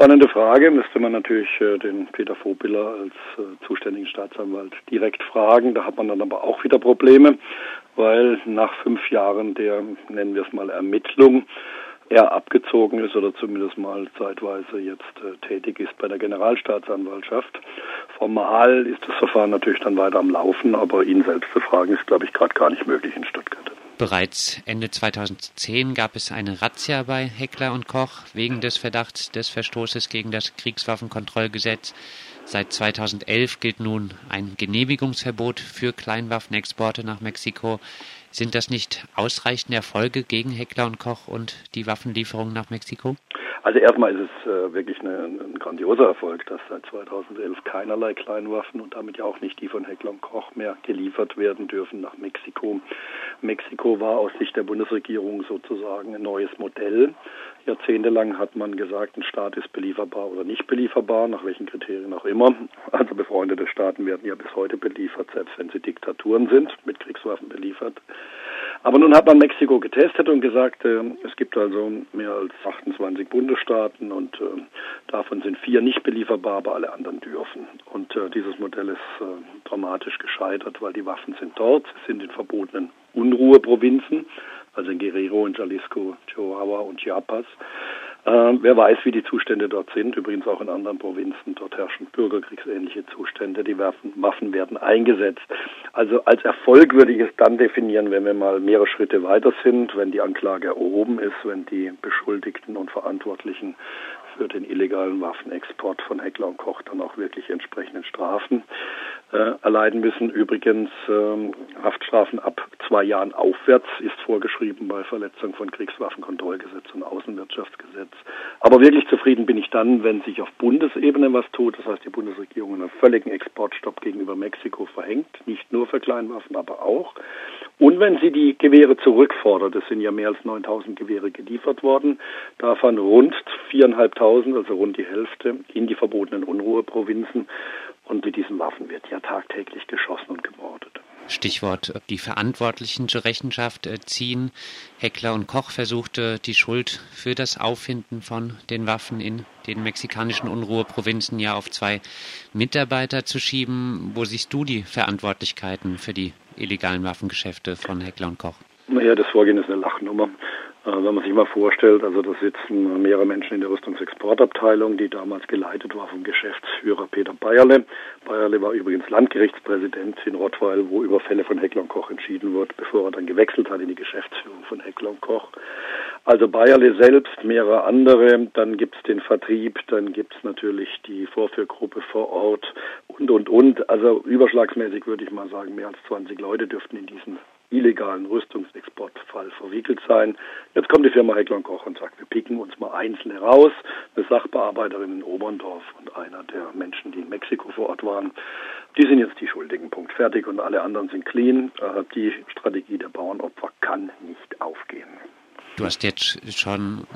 Spannende Frage, müsste man natürlich äh, den Peter Vobiller als äh, zuständigen Staatsanwalt direkt fragen. Da hat man dann aber auch wieder Probleme, weil nach fünf Jahren der, nennen wir es mal, Ermittlung, er abgezogen ist oder zumindest mal zeitweise jetzt äh, tätig ist bei der Generalstaatsanwaltschaft. Formal ist das Verfahren natürlich dann weiter am Laufen, aber ihn selbst zu fragen ist, glaube ich, gerade gar nicht möglich in Stuttgart. Bereits Ende 2010 gab es eine Razzia bei Heckler und Koch wegen des Verdachts des Verstoßes gegen das Kriegswaffenkontrollgesetz. Seit 2011 gilt nun ein Genehmigungsverbot für Kleinwaffenexporte nach Mexiko. Sind das nicht ausreichende Erfolge gegen Heckler und Koch und die Waffenlieferungen nach Mexiko? Also erstmal ist es äh, wirklich eine, ein grandioser Erfolg, dass seit 2011 keinerlei Kleinwaffen und damit ja auch nicht die von Heckler und Koch mehr geliefert werden dürfen nach Mexiko. Mexiko war aus Sicht der Bundesregierung sozusagen ein neues Modell. Jahrzehntelang hat man gesagt, ein Staat ist belieferbar oder nicht belieferbar, nach welchen Kriterien auch immer. Also befreundete Staaten werden ja bis heute beliefert, selbst wenn sie Diktaturen sind, mit Kriegswaffen beliefert. Aber nun hat man Mexiko getestet und gesagt, äh, es gibt also mehr als 28 Bundesstaaten und äh, davon sind vier nicht belieferbar, aber alle anderen dürfen. Und äh, dieses Modell ist äh, dramatisch gescheitert, weil die Waffen sind dort, sie sind in verbotenen Unruheprovinzen, also in Guerrero, in Jalisco, Chihuahua und Chiapas. Äh, wer weiß, wie die Zustände dort sind. Übrigens auch in anderen Provinzen. Dort herrschen bürgerkriegsähnliche Zustände. Die Waffen, werden eingesetzt. Also als Erfolg würde ich es dann definieren, wenn wir mal mehrere Schritte weiter sind, wenn die Anklage erhoben ist, wenn die Beschuldigten und Verantwortlichen für den illegalen Waffenexport von Heckler und Koch dann auch wirklich entsprechenden Strafen erleiden müssen. Übrigens ähm, Haftstrafen ab zwei Jahren aufwärts ist vorgeschrieben bei Verletzung von Kriegswaffenkontrollgesetz und Außenwirtschaftsgesetz. Aber wirklich zufrieden bin ich dann, wenn sich auf Bundesebene was tut. Das heißt, die Bundesregierung einen völligen Exportstopp gegenüber Mexiko verhängt, nicht nur für Kleinwaffen, aber auch. Und wenn sie die Gewehre zurückfordert, es sind ja mehr als 9000 Gewehre geliefert worden, davon rund 4.500, also rund die Hälfte, in die verbotenen Unruheprovinzen. Und mit diesen Waffen wird ja tagtäglich geschossen und gemordet. Stichwort die Verantwortlichen zur Rechenschaft äh, ziehen. Heckler und Koch versuchte die Schuld für das Auffinden von den Waffen in den mexikanischen Unruheprovinzen ja auf zwei Mitarbeiter zu schieben. Wo siehst du die Verantwortlichkeiten für die illegalen Waffengeschäfte von Heckler und Koch? Naja, das Vorgehen ist eine Lachnummer. Äh, wenn man sich mal vorstellt, also da sitzen mehrere Menschen in der Rüstungsexportabteilung, die damals geleitet war vom Geschäftsführer Peter Bayerle. Bayerle war übrigens Landgerichtspräsident in Rottweil, wo über Fälle von Heckler und Koch entschieden wird, bevor er dann gewechselt hat in die Geschäftsführung von Heckler und Koch. Also Bayerle selbst, mehrere andere, dann gibt es den Vertrieb, dann gibt es natürlich die Vorführgruppe vor Ort und, und, und. Also überschlagsmäßig würde ich mal sagen, mehr als 20 Leute dürften in diesen illegalen Rüstungsexportfall verwickelt sein. Jetzt kommt die Firma Heckler Koch und sagt, wir picken uns mal einzeln heraus. Eine Sachbearbeiterin in Oberndorf und einer der Menschen, die in Mexiko vor Ort waren. Die sind jetzt die Schuldigen. Punkt. Fertig und alle anderen sind clean. Äh, die Strategie der Bauernopfer kann nicht aufgehen. Du hast jetzt schon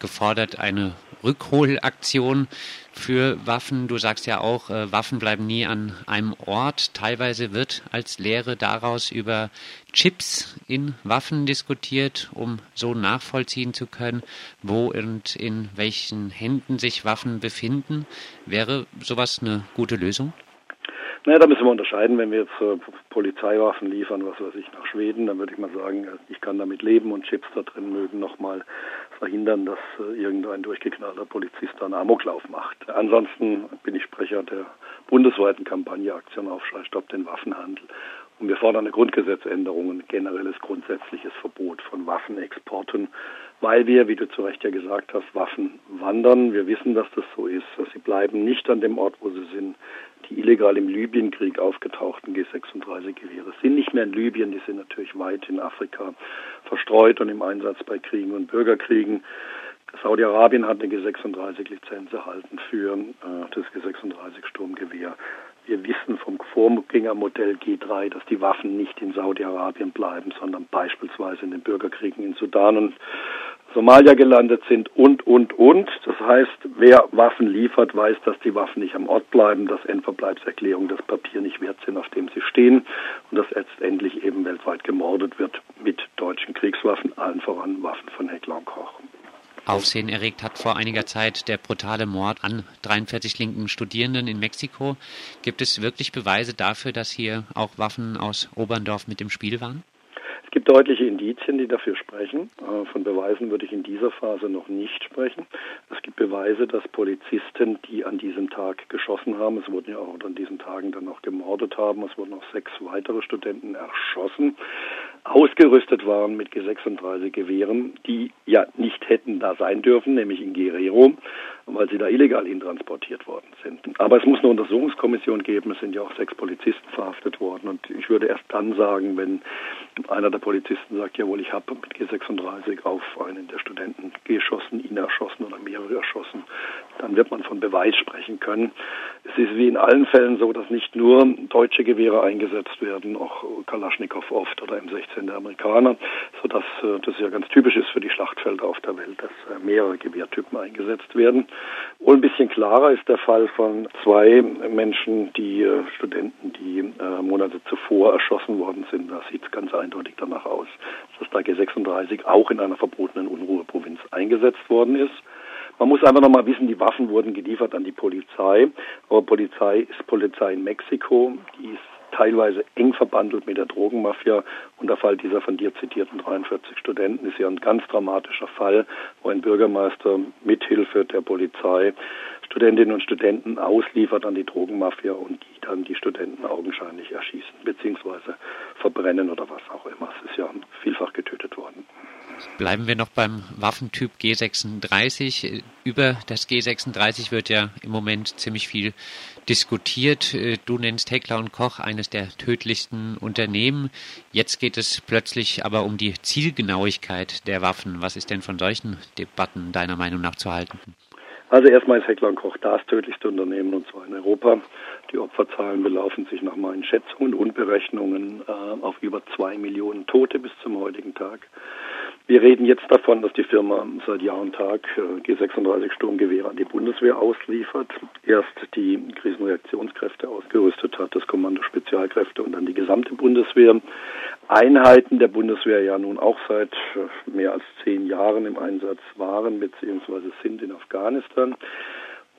gefordert, eine Rückholaktion für Waffen. Du sagst ja auch, äh, Waffen bleiben nie an einem Ort. Teilweise wird als Lehre daraus über Chips in Waffen diskutiert, um so nachvollziehen zu können, wo und in welchen Händen sich Waffen befinden. Wäre sowas eine gute Lösung? Naja, da müssen wir unterscheiden. Wenn wir jetzt äh, Polizeiwaffen liefern, was weiß ich, nach Schweden, dann würde ich mal sagen, äh, ich kann damit leben und Chips da drin mögen nochmal verhindern, dass äh, irgendein durchgeknallter Polizist da einen Amoklauf macht. Ansonsten bin ich Sprecher der bundesweiten Kampagne Aktion Aufschrei Stopp den Waffenhandel. Und wir fordern eine Grundgesetzänderung, ein generelles grundsätzliches Verbot von Waffenexporten, weil wir, wie du zu Recht ja gesagt hast, Waffen wandern. Wir wissen, dass das so ist. Sie bleiben nicht an dem Ort, wo sie sind. Die illegal im Libyenkrieg aufgetauchten G36-Gewehre sind nicht mehr in Libyen, die sind natürlich weit in Afrika verstreut und im Einsatz bei Kriegen und Bürgerkriegen. Saudi-Arabien hat eine G36-Lizenz erhalten für äh, das G36-Sturmgewehr. Wir wissen vom Vorgängermodell G3, dass die Waffen nicht in Saudi-Arabien bleiben, sondern beispielsweise in den Bürgerkriegen in Sudan und Somalia gelandet sind und, und, und. Das heißt, wer Waffen liefert, weiß, dass die Waffen nicht am Ort bleiben, dass Endverbleibserklärungen das Papier nicht wert sind, auf dem sie stehen und dass letztendlich eben weltweit gemordet wird mit deutschen Kriegswaffen, allen voran Waffen von Heckler und Koch. Aufsehen erregt hat vor einiger Zeit der brutale Mord an 43 linken Studierenden in Mexiko. Gibt es wirklich Beweise dafür, dass hier auch Waffen aus Oberndorf mit im Spiel waren? Es gibt deutliche Indizien, die dafür sprechen. Äh, von Beweisen würde ich in dieser Phase noch nicht sprechen. Es gibt Beweise, dass Polizisten, die an diesem Tag geschossen haben, es wurden ja auch an diesen Tagen dann auch gemordet haben, es wurden auch sechs weitere Studenten erschossen, ausgerüstet waren mit G36 Gewehren, die ja nicht hätten da sein dürfen, nämlich in Guerrero, weil sie da illegal hintransportiert worden sind. Aber es muss eine Untersuchungskommission geben. Es sind ja auch sechs Polizisten verhaftet worden. Und ich würde erst dann sagen, wenn einer der Polizisten sagt, jawohl, ich habe mit G36 auf einen der Studenten geschossen, ihn erschossen oder mehrere erschossen, dann wird man von Beweis sprechen können. Es ist wie in allen Fällen so, dass nicht nur deutsche Gewehre eingesetzt werden, auch Kalaschnikow oft oder M16 der Amerikaner, sodass äh, das ja ganz typisch ist für die Schlachtfelder auf der Welt, dass äh, mehrere Gewehrtypen eingesetzt werden. Wohl ein bisschen klarer ist der Fall von zwei Menschen, die äh, Studenten, die Monate zuvor erschossen worden sind. Da sieht es ganz eindeutig danach aus, dass da G36 auch in einer verbotenen Unruheprovinz eingesetzt worden ist. Man muss einfach nochmal wissen, die Waffen wurden geliefert an die Polizei. Aber Polizei ist Polizei in Mexiko. Die ist teilweise eng verbandelt mit der Drogenmafia. Und der Fall dieser von dir zitierten 43 Studenten ist ja ein ganz dramatischer Fall, wo ein Bürgermeister mithilfe der Polizei Studentinnen und Studenten ausliefert an die Drogenmafia und die dann die Studenten augenscheinlich erschießen bzw. verbrennen oder was auch immer. Es ist ja vielfach getötet worden. Bleiben wir noch beim Waffentyp G36. Über das G36 wird ja im Moment ziemlich viel diskutiert. Du nennst Heckler und Koch eines der tödlichsten Unternehmen. Jetzt geht es plötzlich aber um die Zielgenauigkeit der Waffen. Was ist denn von solchen Debatten deiner Meinung nach zu halten? Also erstmal ist Heckler und Koch das tödlichste Unternehmen und zwar in Europa. Die Opferzahlen belaufen sich nach meinen Schätzungen und Berechnungen äh, auf über zwei Millionen Tote bis zum heutigen Tag. Wir reden jetzt davon, dass die Firma seit Jahr und Tag äh, G36 Sturmgewehre an die Bundeswehr ausliefert. Erst die Krisenreaktionskräfte ausgerüstet hat, das Kommando Spezialkräfte und dann die gesamte Bundeswehr. Einheiten der Bundeswehr ja nun auch seit äh, mehr als zehn Jahren im Einsatz waren bzw. sind in Afghanistan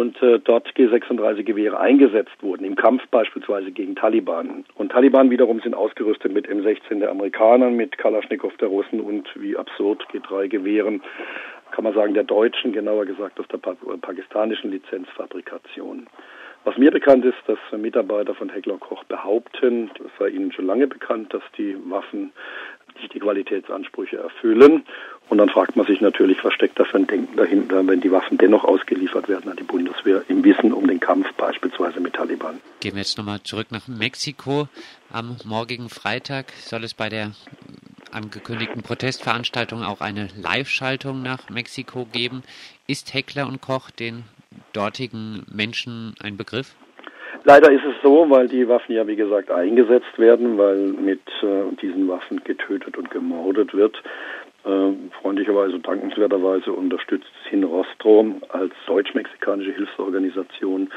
und äh, dort G36-Gewehre eingesetzt wurden, im Kampf beispielsweise gegen Taliban. Und Taliban wiederum sind ausgerüstet mit M16 der Amerikaner, mit Kalaschnikow der Russen und wie absurd G3-Gewehren, kann man sagen, der deutschen, genauer gesagt aus der pa pakistanischen Lizenzfabrikation. Was mir bekannt ist, dass Mitarbeiter von Heckler Koch behaupten, es sei ihnen schon lange bekannt, dass die Waffen nicht die Qualitätsansprüche erfüllen. Und dann fragt man sich natürlich, was steckt da für ein Denken dahinter, wenn die Waffen dennoch ausgeliefert werden an die Bundeswehr im Wissen um den Kampf beispielsweise mit Taliban. Gehen wir jetzt nochmal zurück nach Mexiko. Am morgigen Freitag soll es bei der angekündigten Protestveranstaltung auch eine Live-Schaltung nach Mexiko geben. Ist Heckler und Koch den dortigen Menschen ein Begriff? Leider ist es so, weil die Waffen ja wie gesagt eingesetzt werden, weil mit äh, diesen Waffen getötet und gemordet wird. Äh, freundlicherweise, dankenswerterweise unterstützt Sinrostro als deutsch-mexikanische Hilfsorganisation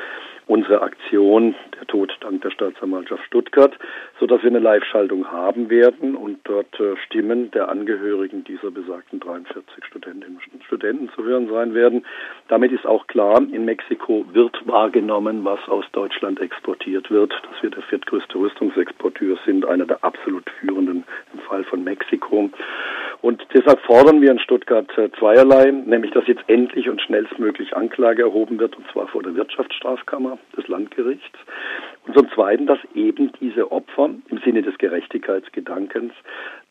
unsere Aktion Der Tod dank der Staatsanwaltschaft Stuttgart, sodass wir eine Live-Schaltung haben werden und dort äh, Stimmen der Angehörigen dieser besagten 43 Studentinnen und Studenten zu hören sein werden. Damit ist auch klar, in Mexiko wird wahrgenommen, was aus Deutschland exportiert wird, dass wir der viertgrößte Rüstungsexporteur sind, einer der absolut führenden im Fall von Mexiko. Und deshalb fordern wir in Stuttgart äh, zweierlei, nämlich dass jetzt endlich und schnellstmöglich Anklage erhoben wird, und zwar vor der Wirtschaftsstrafkammer des Landgerichts. Und zum Zweiten, dass eben diese Opfer im Sinne des Gerechtigkeitsgedankens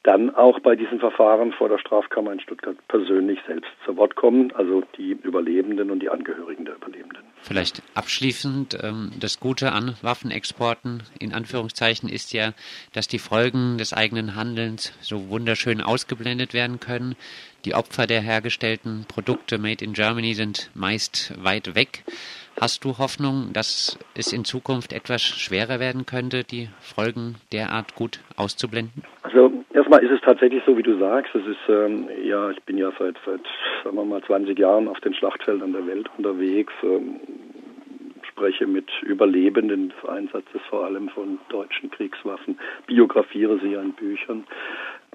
dann auch bei diesen Verfahren vor der Strafkammer in Stuttgart persönlich selbst zu Wort kommen, also die Überlebenden und die Angehörigen der Überlebenden. Vielleicht abschließend, ähm, das Gute an Waffenexporten in Anführungszeichen ist ja, dass die Folgen des eigenen Handelns so wunderschön ausgeblendet werden können. Die Opfer der hergestellten Produkte made in Germany sind meist weit weg. Hast du Hoffnung, dass es in Zukunft etwas schwerer werden könnte, die Folgen derart gut auszublenden? Also erstmal ist es tatsächlich so, wie du sagst. Es ist ähm, ja, ich bin ja seit seit sagen wir mal 20 Jahren auf den Schlachtfeldern der Welt unterwegs. Ähm, spreche mit Überlebenden des Einsatzes vor allem von deutschen Kriegswaffen, biografiere sie in Büchern.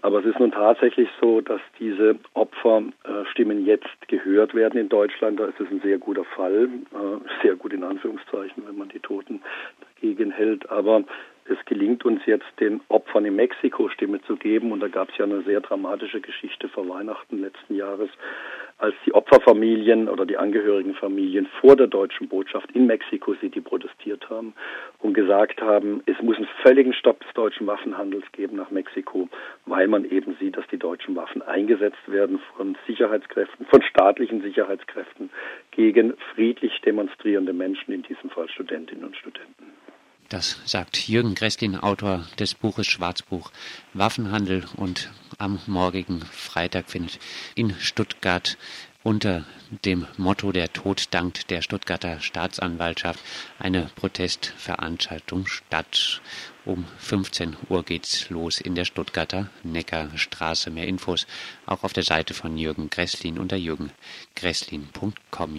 Aber es ist nun tatsächlich so, dass diese Opferstimmen jetzt gehört werden in Deutschland. Da ist es ein sehr guter Fall, äh, sehr gut in Anführungszeichen, wenn man die Toten dagegen hält. Aber es gelingt uns jetzt, den Opfern in Mexiko Stimme zu geben. Und da gab es ja eine sehr dramatische Geschichte vor Weihnachten letzten Jahres, als die Opferfamilien oder die angehörigen Familien vor der deutschen Botschaft in Mexico City protestiert haben und gesagt haben, es muss einen völligen Stopp des deutschen Waffenhandels geben nach Mexiko, weil man eben sieht, dass die deutschen Waffen eingesetzt werden von Sicherheitskräften, von staatlichen Sicherheitskräften gegen friedlich demonstrierende Menschen, in diesem Fall Studentinnen und Studenten. Das sagt Jürgen Gresslin, Autor des Buches Schwarzbuch Waffenhandel. Und am morgigen Freitag findet in Stuttgart unter dem Motto Der Tod dankt der Stuttgarter Staatsanwaltschaft eine Protestveranstaltung statt. Um 15 Uhr geht's los in der Stuttgarter Neckarstraße. Mehr Infos auch auf der Seite von Jürgen Gresslin unter jürgengresslin.com.